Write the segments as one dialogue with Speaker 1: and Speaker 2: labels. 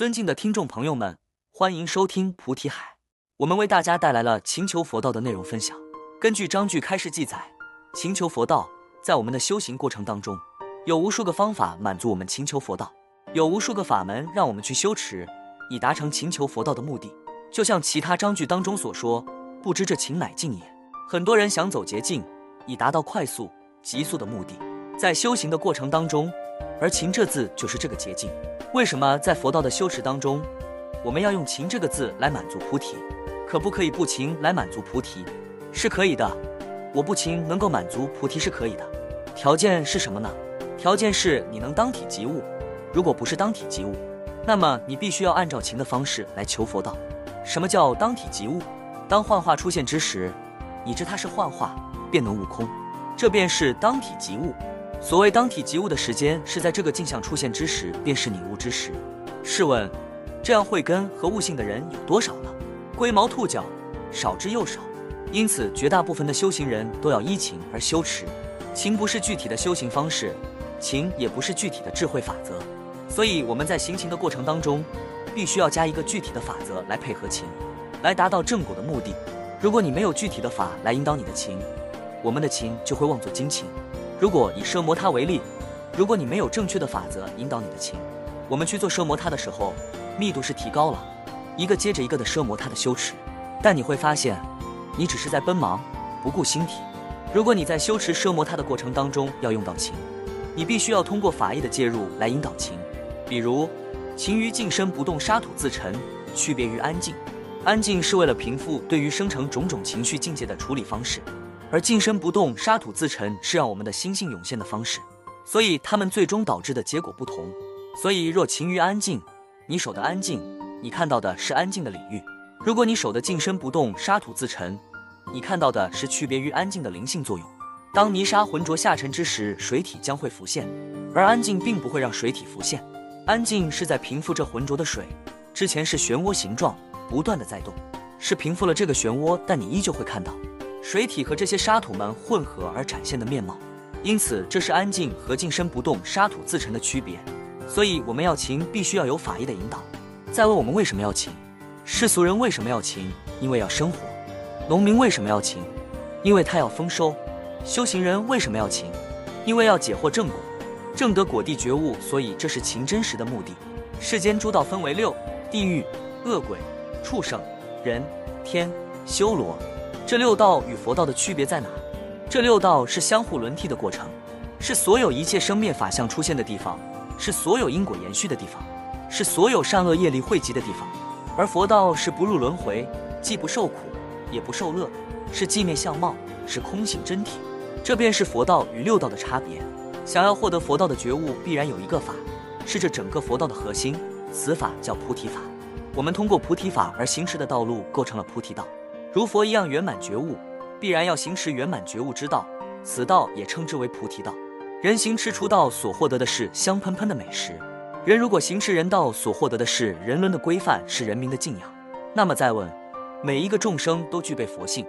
Speaker 1: 尊敬的听众朋友们，欢迎收听菩提海。我们为大家带来了勤求佛道的内容分享。根据章句开示记载，勤求佛道在我们的修行过程当中，有无数个方法满足我们勤求佛道，有无数个法门让我们去修持，以达成勤求佛道的目的。就像其他章句当中所说，不知这勤乃境也。很多人想走捷径，以达到快速、急速的目的，在修行的过程当中，而勤这字就是这个捷径。为什么在佛道的修持当中，我们要用勤这个字来满足菩提？可不可以不勤来满足菩提？是可以的，我不勤能够满足菩提是可以的，条件是什么呢？条件是你能当体即悟。如果不是当体即悟，那么你必须要按照勤的方式来求佛道。什么叫当体即悟？当幻化出现之时，你知它是幻化，便能悟空，这便是当体即悟。所谓当体即物的时间，是在这个镜像出现之时，便是你悟之时。试问，这样慧根和悟性的人有多少呢？龟毛兔角，少之又少。因此，绝大部分的修行人都要依情而修持。情不是具体的修行方式，情也不是具体的智慧法则。所以我们在行情的过程当中，必须要加一个具体的法则来配合情，来达到正果的目的。如果你没有具体的法来引导你的情，我们的情就会妄作精情。如果以奢摩他为例，如果你没有正确的法则引导你的情，我们去做奢摩他的时候，密度是提高了，一个接着一个的奢摩他的修持，但你会发现。你只是在奔忙，不顾心体。如果你在修持奢摩他的过程当中要用到情，你必须要通过法义的介入来引导情。比如，情于静身不动，沙土自沉，区别于安静。安静是为了平复对于生成种种情绪境界的处理方式，而静身不动，沙土自沉是让我们的心性涌现的方式。所以，它们最终导致的结果不同。所以，若勤于安静，你守的安静，你看到的是安静的领域；如果你守的静身不动，沙土自沉。你看到的是区别于安静的灵性作用。当泥沙浑浊下沉之时，水体将会浮现，而安静并不会让水体浮现。安静是在平复这浑浊的水，之前是漩涡形状，不断的在动，是平复了这个漩涡，但你依旧会看到水体和这些沙土们混合而展现的面貌。因此，这是安静和静身不动、沙土自沉的区别。所以，我们要勤，必须要有法义的引导。再问我们为什么要勤？世俗人为什么要勤？因为要生活。农民为什么要勤？因为他要丰收。修行人为什么要勤？因为要解惑正果，正得果地觉悟。所以这是勤真实的目的。世间诸道分为六：地狱、恶鬼、畜生、人、天、修罗。这六道与佛道的区别在哪？这六道是相互轮替的过程，是所有一切生灭法相出现的地方，是所有因果延续的地方，是所有善恶业力汇集的地方。而佛道是不入轮回，既不受苦。也不受乐，是寂灭相貌，是空性真体，这便是佛道与六道的差别。想要获得佛道的觉悟，必然有一个法，是这整个佛道的核心。此法叫菩提法。我们通过菩提法而行持的道路，构成了菩提道。如佛一样圆满觉悟，必然要行持圆满觉悟之道，此道也称之为菩提道。人行持出道所获得的是香喷喷的美食，人如果行持人道所获得的是人伦的规范，是人民的敬仰，那么再问。每一个众生都具备佛性，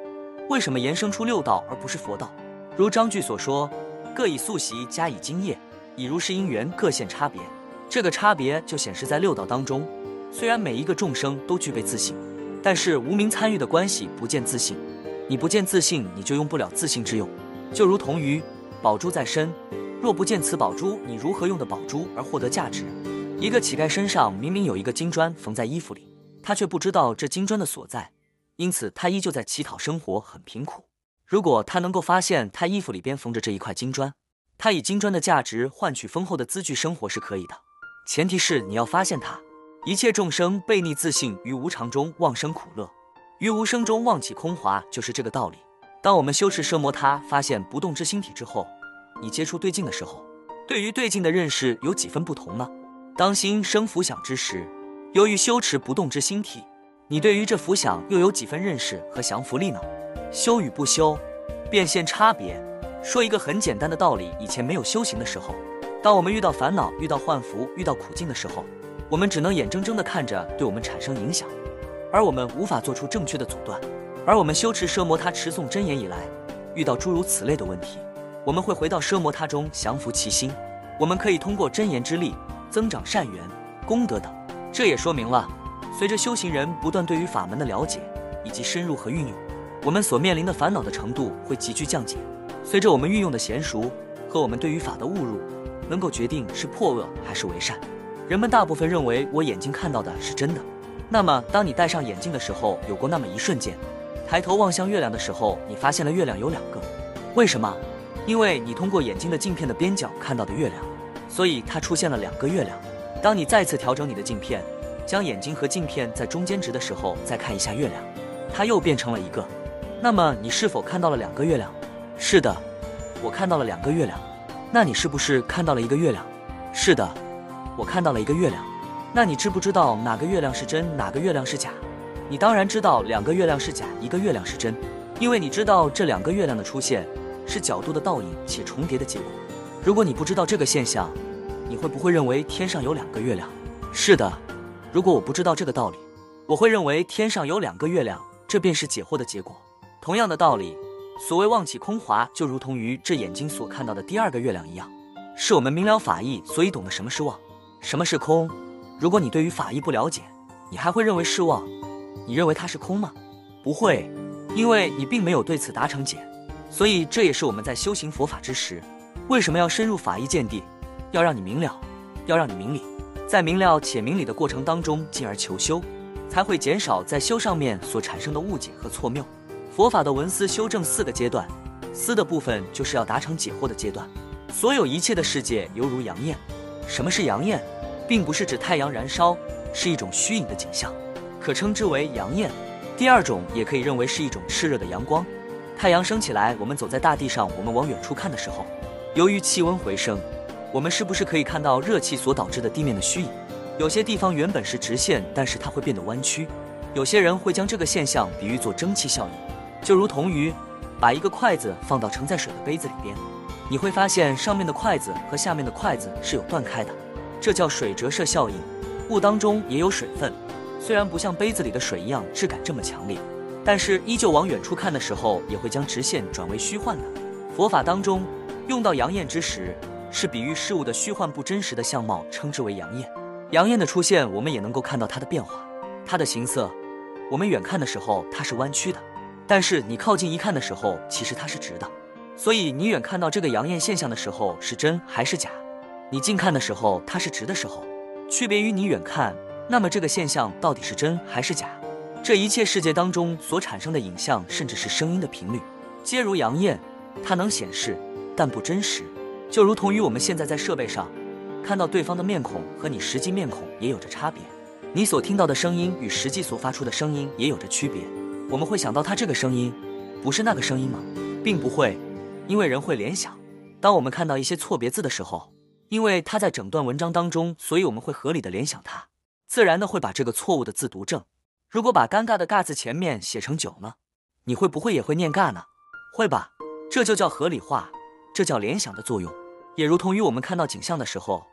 Speaker 1: 为什么延伸出六道而不是佛道？如章句所说，各以素习加以精业，以如是因缘各现差别。这个差别就显示在六道当中。虽然每一个众生都具备自性，但是无名参与的关系不见自信。你不见自信，你就用不了自信之用。就如同于宝珠在身，若不见此宝珠，你如何用的宝珠而获得价值？一个乞丐身上明明有一个金砖缝在衣服里，他却不知道这金砖的所在。因此，他依旧在乞讨生活，很贫苦。如果他能够发现他衣服里边缝着这一块金砖，他以金砖的价值换取丰厚的资具生活是可以的。前提是你要发现它。一切众生悖逆自信于无常中妄生苦乐，于无声中妄起空华，就是这个道理。当我们修持摄摩他，发现不动之心体之后，你接触对境的时候，对于对境的认识有几分不同呢？当心生浮想之时，由于修持不动之心体。你对于这浮想又有几分认识和降服力呢？修与不修，变现差别。说一个很简单的道理：以前没有修行的时候，当我们遇到烦恼、遇到幻福、遇到苦境的时候，我们只能眼睁睁地看着对我们产生影响，而我们无法做出正确的阻断。而我们修持奢摩他持诵真言以来，遇到诸如此类的问题，我们会回到奢摩他中降服其心。我们可以通过真言之力增长善缘、功德等。这也说明了，随着修行人不断对于法门的了解以及深入和运用，我们所面临的烦恼的程度会急剧降解。随着我们运用的娴熟和我们对于法的误入，能够决定是破恶还是为善。人们大部分认为我眼睛看到的是真的。那么，当你戴上眼镜的时候，有过那么一瞬间，抬头望向月亮的时候，你发现了月亮有两个。为什么？因为你通过眼睛的镜片的边角看到的月亮，所以它出现了两个月亮。当你再次调整你的镜片，将眼睛和镜片在中间值的时候，再看一下月亮，它又变成了一个。那么，你是否看到了两个月亮？是的，我看到了两个月亮。那你是不是看到了一个月亮？是的，我看到了一个月亮。那你知不知道哪个月亮是真，哪个月亮是假？你当然知道，两个月亮是假，一个月亮是真，因为你知道这两个月亮的出现是角度的倒影且重叠的结果。如果你不知道这个现象，你会不会认为天上有两个月亮？是的，如果我不知道这个道理，我会认为天上有两个月亮，这便是解惑的结果。同样的道理。所谓望起空华，就如同于这眼睛所看到的第二个月亮一样，是我们明了法义，所以懂得什么是望，什么是空。如果你对于法义不了解，你还会认为是望？你认为它是空吗？不会，因为你并没有对此达成解。所以这也是我们在修行佛法之时，为什么要深入法义见地，要让你明了，要让你明理，在明了且明理的过程当中，进而求修，才会减少在修上面所产生的误解和错谬。佛法的文思修正四个阶段，思的部分就是要达成解惑的阶段。所有一切的世界犹如阳焰。什么是阳焰？并不是指太阳燃烧，是一种虚影的景象，可称之为阳焰。第二种也可以认为是一种炽热的阳光。太阳升起来，我们走在大地上，我们往远处看的时候，由于气温回升，我们是不是可以看到热气所导致的地面的虚影？有些地方原本是直线，但是它会变得弯曲。有些人会将这个现象比喻作蒸汽效应。就如同于把一个筷子放到盛在水的杯子里边，你会发现上面的筷子和下面的筷子是有断开的，这叫水折射效应。物当中也有水分，虽然不像杯子里的水一样质感这么强烈，但是依旧往远处看的时候，也会将直线转为虚幻的。佛法当中用到阳焰之时，是比喻事物的虚幻不真实的相貌，称之为阳焰。阳焰的出现，我们也能够看到它的变化，它的形色，我们远看的时候它是弯曲的。但是你靠近一看的时候，其实它是直的，所以你远看到这个阳焰现象的时候是真还是假？你近看的时候它是直的时候，区别于你远看，那么这个现象到底是真还是假？这一切世界当中所产生的影像，甚至是声音的频率，皆如阳焰，它能显示，但不真实，就如同于我们现在在设备上看到对方的面孔和你实际面孔也有着差别，你所听到的声音与实际所发出的声音也有着区别。我们会想到他这个声音，不是那个声音吗？并不会，因为人会联想。当我们看到一些错别字的时候，因为他在整段文章当中，所以我们会合理的联想他，自然的会把这个错误的字读正。如果把尴尬的尬字前面写成九呢？你会不会也会念尬呢？会吧？这就叫合理化，这叫联想的作用。也如同于我们看到景象的时候，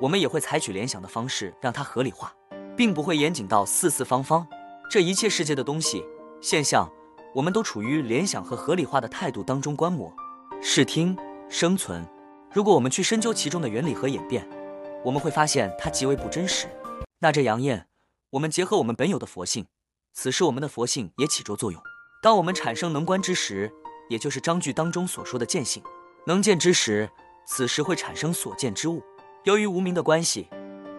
Speaker 1: 我们也会采取联想的方式让它合理化，并不会严谨到四四方方。这一切世界的东西。现象，我们都处于联想和合理化的态度当中观摩、视听、生存。如果我们去深究其中的原理和演变，我们会发现它极为不真实。那这阳焰，我们结合我们本有的佛性，此时我们的佛性也起着作用。当我们产生能观之时，也就是章句当中所说的见性，能见之时，此时会产生所见之物。由于无名的关系，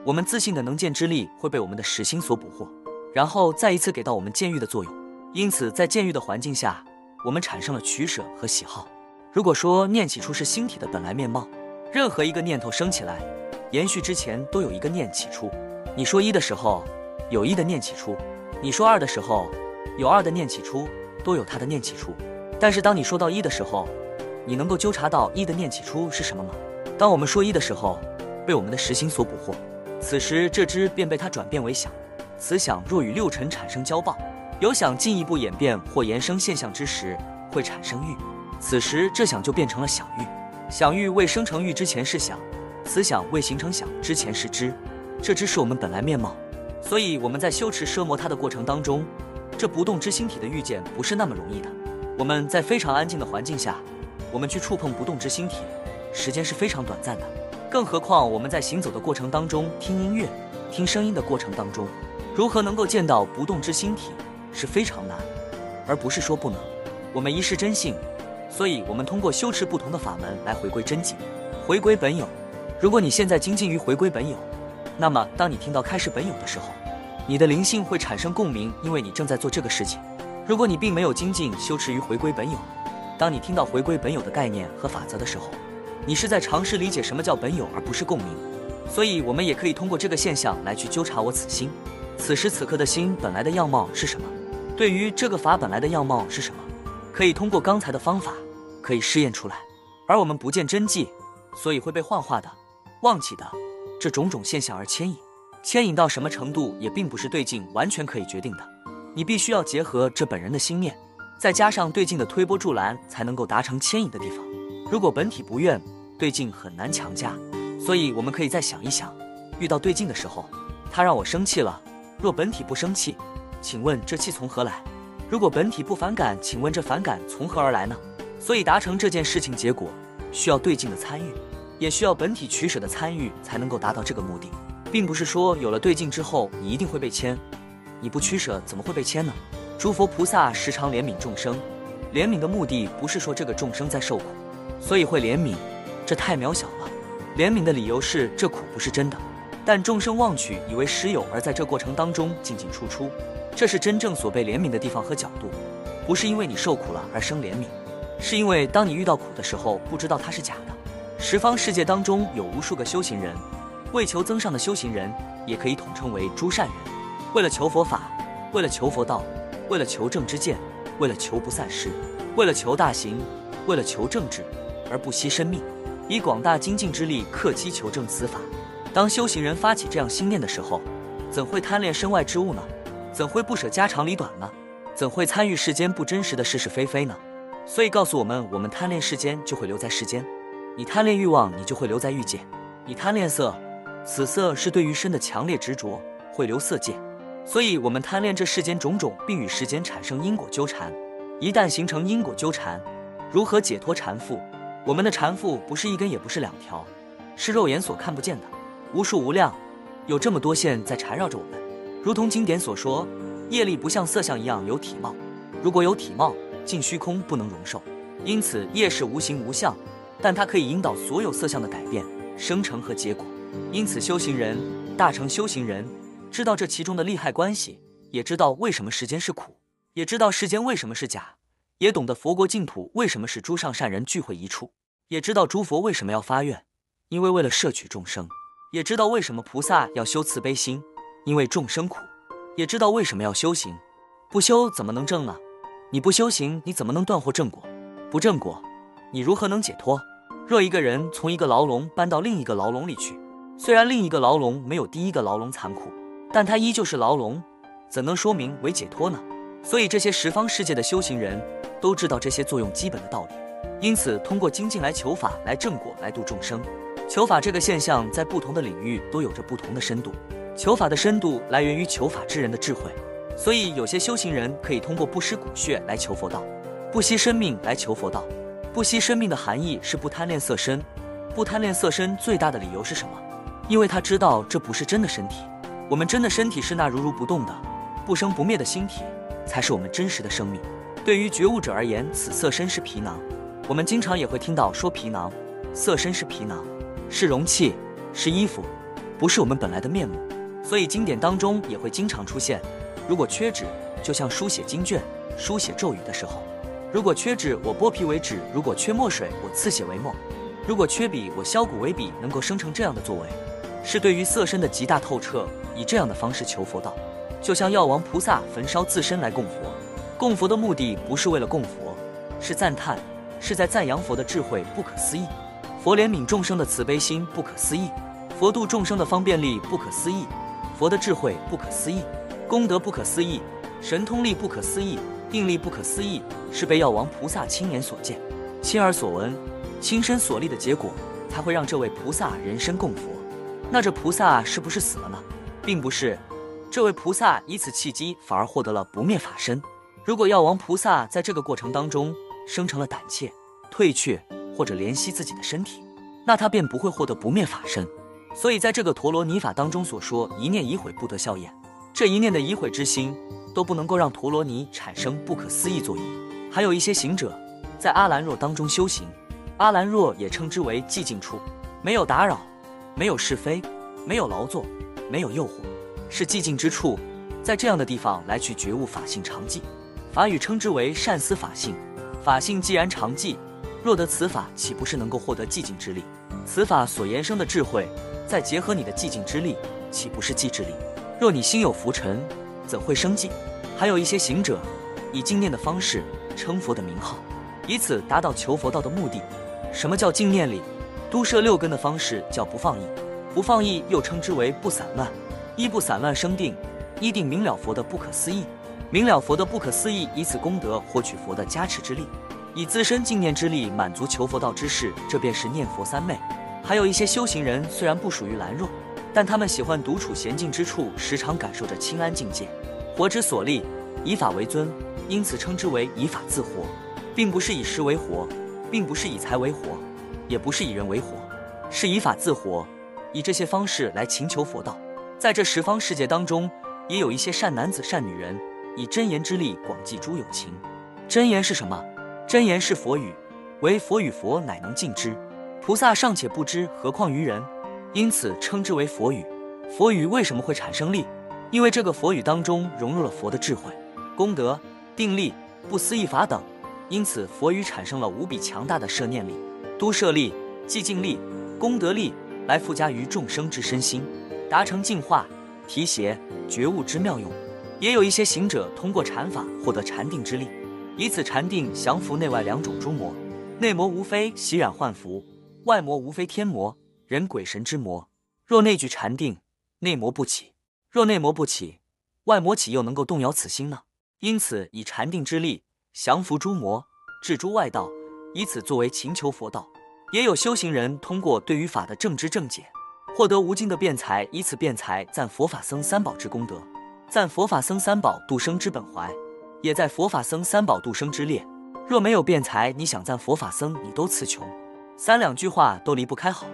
Speaker 1: 我们自信的能见之力会被我们的实心所捕获，然后再一次给到我们见欲的作用。因此，在见欲的环境下，我们产生了取舍和喜好。如果说念起初是星体的本来面貌，任何一个念头生起来，延续之前都有一个念起初。你说一的时候，有一的念起初；你说二的时候，有二的念起初，都有它的念起初。但是当你说到一的时候，你能够纠察到一的念起初是什么吗？当我们说一的时候，被我们的实心所捕获，此时这只便被它转变为想。此想若与六尘产生交报。有想进一步演变或延伸现象之时，会产生欲，此时这想就变成了想欲。想欲未生成欲之前是想，此想未形成想之前是知，这知是我们本来面貌。所以我们在修持奢摩他的过程当中，这不动之星体的遇见不是那么容易的。我们在非常安静的环境下，我们去触碰不动之星体，时间是非常短暂的。更何况我们在行走的过程当中听音乐，听声音的过程当中，如何能够见到不动之星体是非常难，而不是说不能。我们一是真性，所以我们通过修持不同的法门来回归真境，回归本有。如果你现在精进于回归本有，那么当你听到开始本有的时候，你的灵性会产生共鸣，因为你正在做这个事情。如果你并没有精进修持于回归本有，当你听到回归本有的概念和法则的时候，你是在尝试理解什么叫本有，而不是共鸣。所以，我们也可以通过这个现象来去纠察我此心，此时此刻的心本来的样貌是什么？对于这个法本来的样貌是什么？可以通过刚才的方法可以试验出来。而我们不见真迹，所以会被幻化的、忘记的这种种现象而牵引。牵引到什么程度，也并不是对境完全可以决定的。你必须要结合这本人的心念，再加上对境的推波助澜，才能够达成牵引的地方。如果本体不愿，对境很难强加。所以我们可以再想一想，遇到对境的时候，他让我生气了。若本体不生气，请问这气从何来？如果本体不反感，请问这反感从何而来呢？所以达成这件事情结果，需要对境的参与，也需要本体取舍的参与，才能够达到这个目的。并不是说有了对境之后，你一定会被牵。你不取舍，怎么会被牵呢？诸佛菩萨时常怜悯众生，怜悯的目的不是说这个众生在受苦，所以会怜悯，这太渺小了。怜悯的理由是这苦不是真的，但众生妄取以为实有，而在这过程当中进进出出，这是真正所被怜悯的地方和角度。不是因为你受苦了而生怜悯，是因为当你遇到苦的时候，不知道它是假的。十方世界当中有无数个修行人。为求增上的修行人，也可以统称为诸善人。为了求佛法，为了求佛道，为了求正知见，为了求不散失，为了求大行，为了求正治，而不惜生命，以广大精进之力克期求证此法。当修行人发起这样心念的时候，怎会贪恋身外之物呢？怎会不舍家长里短呢？怎会参与世间不真实的是是非非呢？所以告诉我们：我们贪恋世间，就会留在世间；你贪恋欲望，你就会留在欲界；你贪恋色。此色是对于身的强烈执着，会留色界，所以我们贪恋这世间种种，并与世间产生因果纠缠。一旦形成因果纠缠，如何解脱缠缚？我们的缠缚不是一根，也不是两条，是肉眼所看不见的，无数无量，有这么多线在缠绕着我们。如同经典所说，业力不像色相一样有体貌，如果有体貌，尽虚空不能容受。因此，业是无形无相，但它可以引导所有色相的改变、生成和结果。因此，修行人大成修行人知道这其中的利害关系，也知道为什么时间是苦，也知道世间为什么是假，也懂得佛国净土为什么是诸上善人聚会一处，也知道诸佛为什么要发愿，因为为了摄取众生；也知道为什么菩萨要修慈悲心，因为众生苦；也知道为什么要修行，不修怎么能正呢？你不修行，你怎么能断获正果？不正果，你如何能解脱？若一个人从一个牢笼搬到另一个牢笼里去。虽然另一个牢笼没有第一个牢笼残酷，但它依旧是牢笼，怎能说明为解脱呢？所以这些十方世界的修行人都知道这些作用基本的道理，因此通过精进来求法，来正果，来度众生。求法这个现象在不同的领域都有着不同的深度，求法的深度来源于求法之人的智慧。所以有些修行人可以通过不失骨血来求佛道，不惜生命来求佛道。不惜生命的含义是不贪恋色身，不贪恋色身最大的理由是什么？因为他知道这不是真的身体，我们真的身体是那如如不动的、不生不灭的星体，才是我们真实的生命。对于觉悟者而言，此色身是皮囊。我们经常也会听到说皮囊，色身是皮囊，是容器，是衣服，不是我们本来的面目。所以经典当中也会经常出现：如果缺纸，就像书写经卷、书写咒语的时候；如果缺纸，我剥皮为纸；如果缺墨水，我刺写为墨；如果缺笔，我削骨为笔，能够生成这样的作为。是对于色身的极大透彻，以这样的方式求佛道，就像药王菩萨焚烧自身来供佛。供佛的目的不是为了供佛，是赞叹，是在赞扬佛的智慧不可思议，佛怜悯众生的慈悲心不可思议，佛度众生的方便力不可思议，佛的智慧不可思议，功德不可思议，神通力不可思议，定力不可思议，是被药王菩萨亲眼所见、亲耳所闻、亲身所历的结果，才会让这位菩萨人身供佛。那这菩萨是不是死了呢？并不是，这位菩萨以此契机反而获得了不灭法身。如果药王菩萨在这个过程当中生成了胆怯、退却或者怜惜自己的身体，那他便不会获得不灭法身。所以在这个陀罗尼法当中所说一念已毁不得效验，这一念的已毁之心都不能够让陀罗尼产生不可思议作用。还有一些行者在阿兰若当中修行，阿兰若也称之为寂静处，没有打扰，没有是非，没有劳作，没有诱惑，是寂静之处。在这样的地方来去觉悟法性常寂，法语称之为善思法性。法性既然常寂，若得此法，岂不是能够获得寂静之力？此法所延生的智慧，再结合你的寂静之力，岂不是寂之力？若你心有浮尘，怎会生寂？还有一些行者，以静念的方式称佛的名号，以此达到求佛道的目的。什么叫静念力？都摄六根的方式叫不放逸，不放逸又称之为不散乱，一不散乱生定。一定明了佛的不可思议，明了佛的不可思议，以此功德获取佛的加持之力，以自身静念之力满足求佛道之事，这便是念佛三昧。还有一些修行人虽然不属于兰若，但他们喜欢独处闲静之处，时常感受着清安境界。活之所立，以法为尊，因此称之为以法自活，并不是以食为活，并不是以财为活，也不是以人为活，是以法自活，以这些方式来勤求佛道。在这十方世界当中。也有一些善男子、善女人，以真言之力广济诸有情。真言是什么？真言是佛语，唯佛与佛乃能尽之。菩萨尚且不知，何况于人？因此称之为佛语。佛语为什么会产生力？因为这个佛语当中融入了佛的智慧、功德、定力、不思议法等，因此佛语产生了无比强大的摄念力、都摄力、寂静力、功德力，来附加于众生之身心，达成净化。提携觉悟之妙用，也有一些行者通过禅法获得禅定之力，以此禅定降服内外两种诸魔。内魔无非洗染幻服，外魔无非天魔、人鬼神之魔。若内具禅定，内魔不起；若内魔不起，外魔岂又能够动摇此心呢？因此以禅定之力降服诸魔，治诸外道，以此作为勤求佛道。也有修行人通过对于法的正知正解。获得无尽的辩才，以此辩才赞佛法僧三宝之功德，赞佛法僧三宝度生之本怀，也在佛法僧三宝度生之列。若没有辩才，你想赞佛法僧，你都词穷。三两句话都离不开好，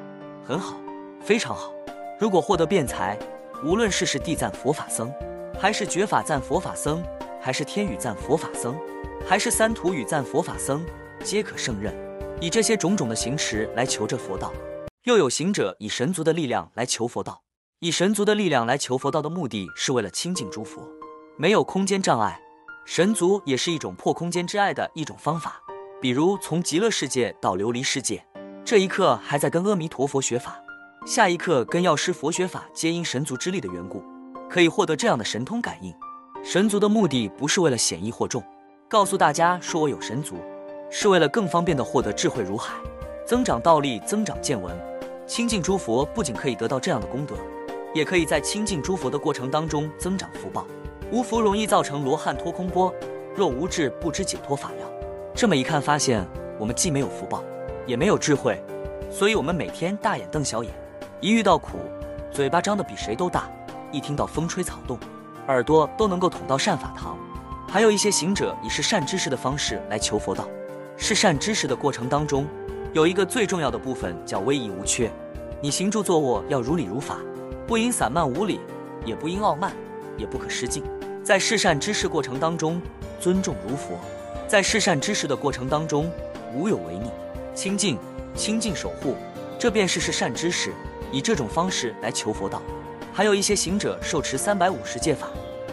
Speaker 1: 很好，非常好。如果获得辩才，无论是是地赞佛法僧，还是觉法赞佛法僧，还是天语赞佛法僧，还是三土语赞佛法僧，皆可胜任。以这些种种的行持来求这佛道。又有行者以神族的力量来求佛道，以神族的力量来求佛道的目的是为了亲近诸佛，没有空间障碍。神族也是一种破空间之爱的一种方法。比如从极乐世界到琉璃世界，这一刻还在跟阿弥陀佛学法，下一刻跟药师佛学法，皆因神族之力的缘故，可以获得这样的神通感应。神族的目的不是为了显易惑众，告诉大家说我有神族，是为了更方便的获得智慧如海。增长道力，增长见闻，亲近诸佛不仅可以得到这样的功德，也可以在亲近诸佛的过程当中增长福报。无福容易造成罗汉脱空波，若无智不知解脱法要。这么一看，发现我们既没有福报，也没有智慧，所以我们每天大眼瞪小眼，一遇到苦，嘴巴张得比谁都大，一听到风吹草动，耳朵都能够捅到善法堂。还有一些行者以是善知识的方式来求佛道，是善知识的过程当中。有一个最重要的部分叫威仪无缺，你行住坐卧要如理如法，不应散漫无礼，也不应傲慢，也不可失敬。在是善之事过程当中，尊重如佛；在是善之事的过程当中，无有违逆，清净清净守护，这便是是善知识。以这种方式来求佛道。还有一些行者受持三百五十戒法，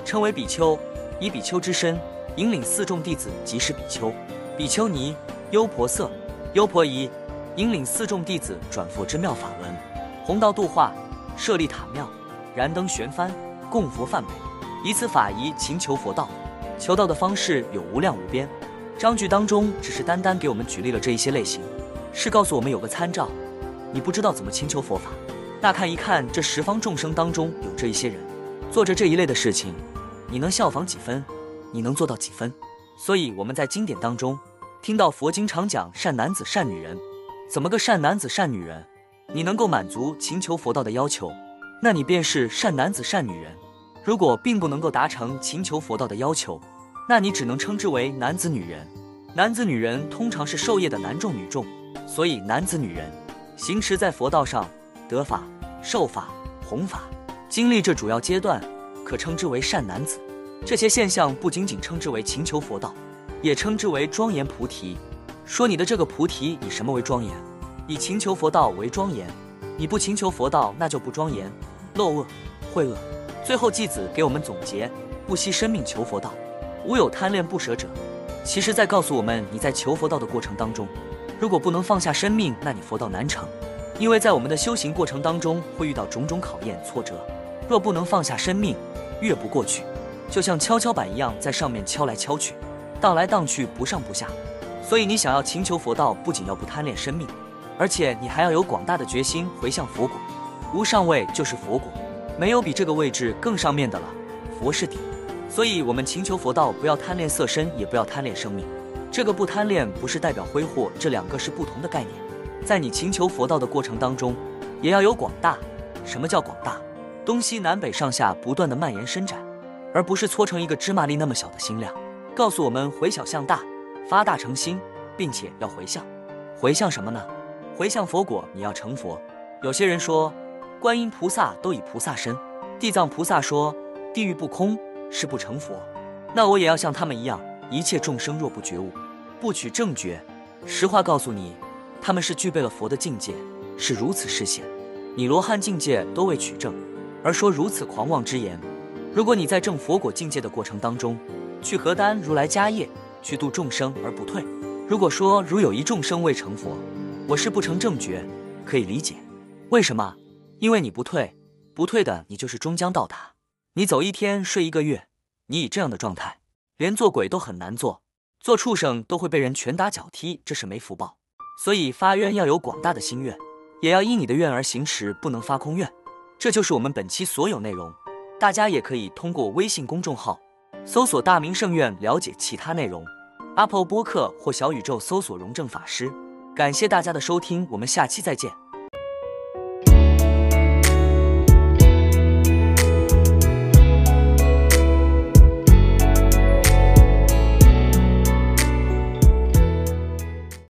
Speaker 1: 称为比丘，以比丘之身引领四众弟子，即是比丘、比丘尼、优婆塞。优婆夷引领四众弟子转佛之妙法轮，弘道度化，设立塔庙，燃灯悬幡，供佛梵呗，以此法仪勤求佛道。求道的方式有无量无边。章句当中只是单单给我们举例了这一些类型，是告诉我们有个参照。你不知道怎么请求佛法，那看一看这十方众生当中有这一些人，做着这一类的事情，你能效仿几分？你能做到几分？所以我们在经典当中。听到佛经常讲善男子善女人，怎么个善男子善女人？你能够满足勤求佛道的要求，那你便是善男子善女人。如果并不能够达成勤求佛道的要求，那你只能称之为男子女人。男子女人通常是受业的男众女众，所以男子女人行持在佛道上得法受法、弘法，经历这主要阶段，可称之为善男子。这些现象不仅仅称之为勤求佛道，也称之为庄严菩提。说你的这个菩提以什么为庄严？以勤求佛道为庄严。你不勤求佛道，那就不庄严，漏恶、秽恶。最后继子给我们总结：不惜生命求佛道，无有贪恋不舍者。其实在告诉我们，你在求佛道的过程当中，如果不能放下生命，那你佛道难成。因为在我们的修行过程当中，会遇到种种考验、挫折。若不能放下生命，越不过去，就像跷跷板一样，在上面敲来敲去，荡来荡去，不上不下。所以你想要勤求佛道，不仅要不贪恋生命。而且你还要有广大的决心回向佛果，无上位就是佛果，没有比这个位置更上面的了。佛是底，所以我们勤求佛道，不要贪恋色身，也不要贪恋生命。这个不贪恋不是代表挥霍，这两个是不同的概念。在你勤求佛道的过程当中，也要有广大。什么叫广大？东西南北上下不断的蔓延伸展，而不是搓成一个芝麻粒那么小的心量。告诉我们回小向大，发大成心，并且要回向。回向什么呢？回向佛果，你要成佛。有些人说，观音菩萨都以菩萨身，地藏菩萨说地狱不空是不成佛。那我也要像他们一样，一切众生若不觉悟，不取正觉，实话告诉你，他们是具备了佛的境界，是如此视线。你罗汉境界都未取正，而说如此狂妄之言。如果你在证佛果境界的过程当中，去何担如来家业，去度众生而不退。如果说如有一众生未成佛，我是不成正觉，可以理解。为什么？因为你不退，不退的你就是终将到达。你走一天睡一个月，你以这样的状态，连做鬼都很难做，做畜生都会被人拳打脚踢，这是没福报。所以发愿要有广大的心愿，也要依你的愿而行持，不能发空愿。这就是我们本期所有内容。大家也可以通过微信公众号搜索“大明圣院”了解其他内容。Apple 播客或小宇宙搜索“荣正法师”。感谢大家的收听，我们下期再见。